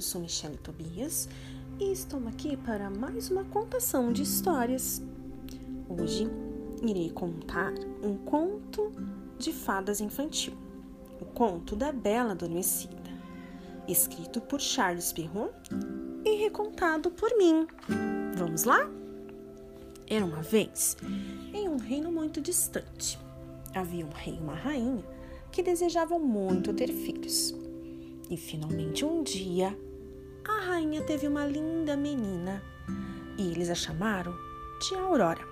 eu sou Michelle Tobias e estou aqui para mais uma contação de histórias. Hoje irei contar um conto de fadas infantil, o conto da Bela Adormecida, escrito por Charles Perrault e recontado por mim. Vamos lá? Era uma vez, em um reino muito distante, havia um rei e uma rainha que desejavam muito ter filhos. E finalmente um dia, rainha teve uma linda menina e eles a chamaram de Aurora.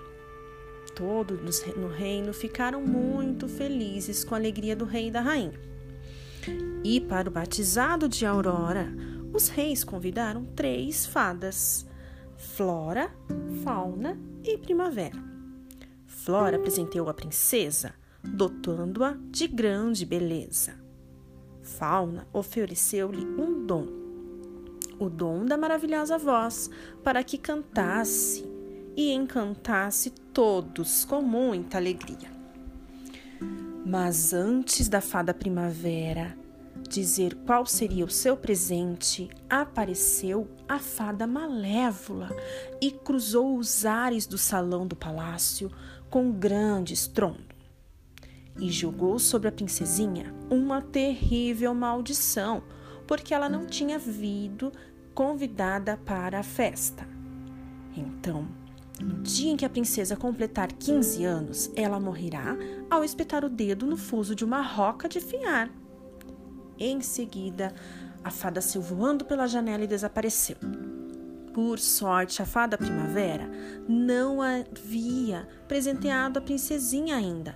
Todos no reino ficaram muito felizes com a alegria do rei e da rainha. E para o batizado de Aurora, os reis convidaram três fadas: Flora, Fauna e Primavera. Flora apresentou a princesa, dotando-a de grande beleza. Fauna ofereceu-lhe um dom, o dom da maravilhosa voz, para que cantasse e encantasse todos com muita alegria. Mas antes da fada primavera dizer qual seria o seu presente, apareceu a fada malévola e cruzou os ares do salão do palácio com grande estrondo e jogou sobre a princesinha uma terrível maldição, porque ela não tinha vindo convidada para a festa. Então, no dia em que a princesa completar 15 anos, ela morrerá ao espetar o dedo no fuso de uma roca de fiar. Em seguida, a fada saiu voando pela janela e desapareceu. Por sorte, a fada primavera não havia presenteado a princesinha ainda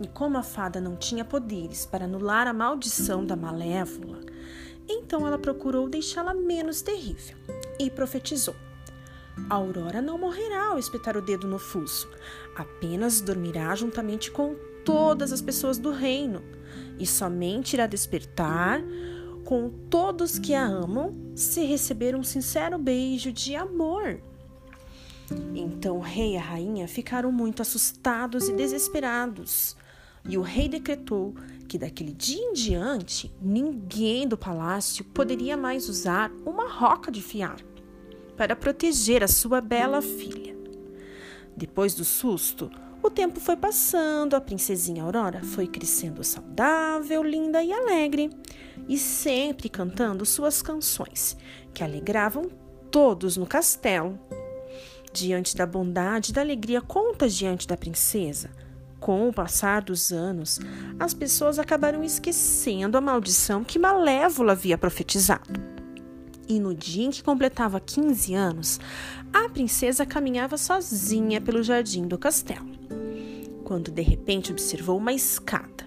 e como a fada não tinha poderes para anular a maldição da malévola, então ela procurou deixá-la menos terrível e profetizou: A Aurora não morrerá ao espetar o dedo no fuso, apenas dormirá juntamente com todas as pessoas do reino e somente irá despertar com todos que a amam se receber um sincero beijo de amor. Então o rei e a rainha ficaram muito assustados e desesperados. E o rei decretou que daquele dia em diante ninguém do palácio poderia mais usar uma roca de fiar para proteger a sua bela filha. Depois do susto, o tempo foi passando, a princesinha Aurora foi crescendo saudável, linda e alegre, e sempre cantando suas canções, que alegravam todos no castelo. Diante da bondade e da alegria contagiante da princesa, com o passar dos anos, as pessoas acabaram esquecendo a maldição que Malévola havia profetizado. E no dia em que completava 15 anos, a princesa caminhava sozinha pelo jardim do castelo, quando de repente observou uma escada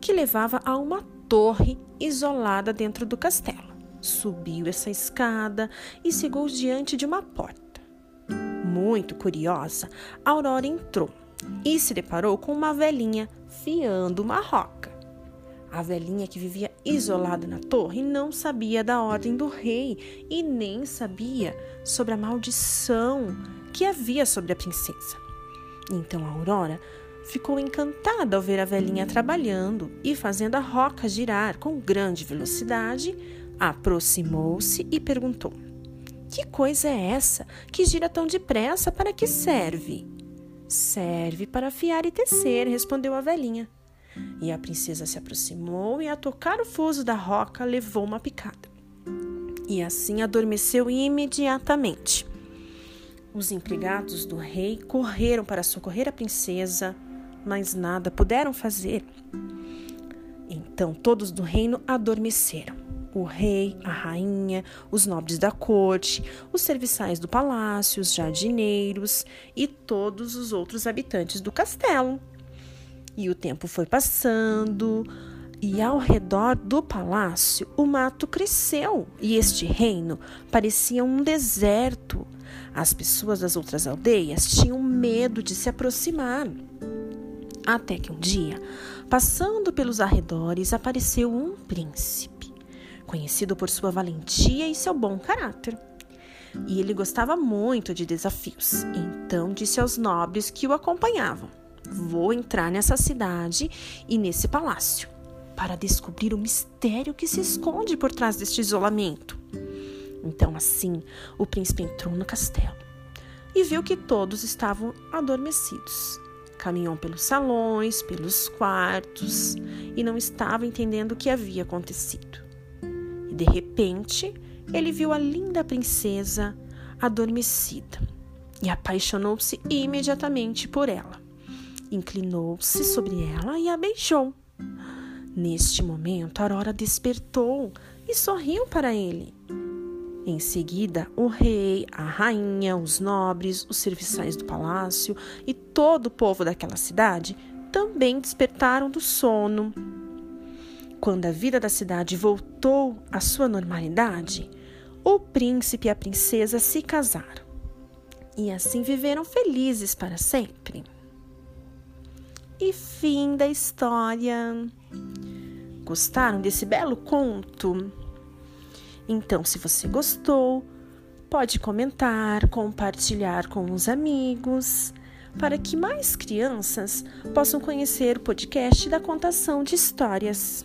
que levava a uma torre isolada dentro do castelo. Subiu essa escada e chegou diante de uma porta. Muito curiosa, Aurora entrou e se deparou com uma velhinha fiando uma roca. A velhinha que vivia isolada na torre não sabia da ordem do rei e nem sabia sobre a maldição que havia sobre a princesa. Então a Aurora ficou encantada ao ver a velhinha trabalhando e fazendo a roca girar com grande velocidade, aproximou-se e perguntou: Que coisa é essa que gira tão depressa? Para que serve? Serve para afiar e tecer, respondeu a velhinha. E a princesa se aproximou e, a tocar o fuso da roca, levou uma picada. E assim adormeceu imediatamente. Os empregados do rei correram para socorrer a princesa, mas nada puderam fazer. Então todos do reino adormeceram o rei, a rainha, os nobres da corte, os serviçais do palácio, os jardineiros e todos os outros habitantes do castelo. E o tempo foi passando, e ao redor do palácio o mato cresceu, e este reino parecia um deserto. As pessoas das outras aldeias tinham medo de se aproximar. Até que um dia, passando pelos arredores, apareceu um príncipe conhecido por sua valentia e seu bom caráter. E ele gostava muito de desafios, então disse aos nobres que o acompanhavam: Vou entrar nessa cidade e nesse palácio. para descobrir o mistério que se esconde por trás deste isolamento. Então, assim, o príncipe entrou no castelo e viu que todos estavam adormecidos. Caminhou pelos salões, pelos quartos e não estava entendendo o que havia acontecido. De repente, ele viu a linda princesa adormecida e apaixonou-se imediatamente por ela. Inclinou-se sobre ela e a beijou. Neste momento, Aurora despertou e sorriu para ele. Em seguida, o rei, a rainha, os nobres, os serviçais do palácio e todo o povo daquela cidade também despertaram do sono. Quando a vida da cidade voltou à sua normalidade, o príncipe e a princesa se casaram. E assim viveram felizes para sempre. E fim da história. Gostaram desse belo conto? Então, se você gostou, pode comentar, compartilhar com os amigos, para que mais crianças possam conhecer o podcast da contação de histórias.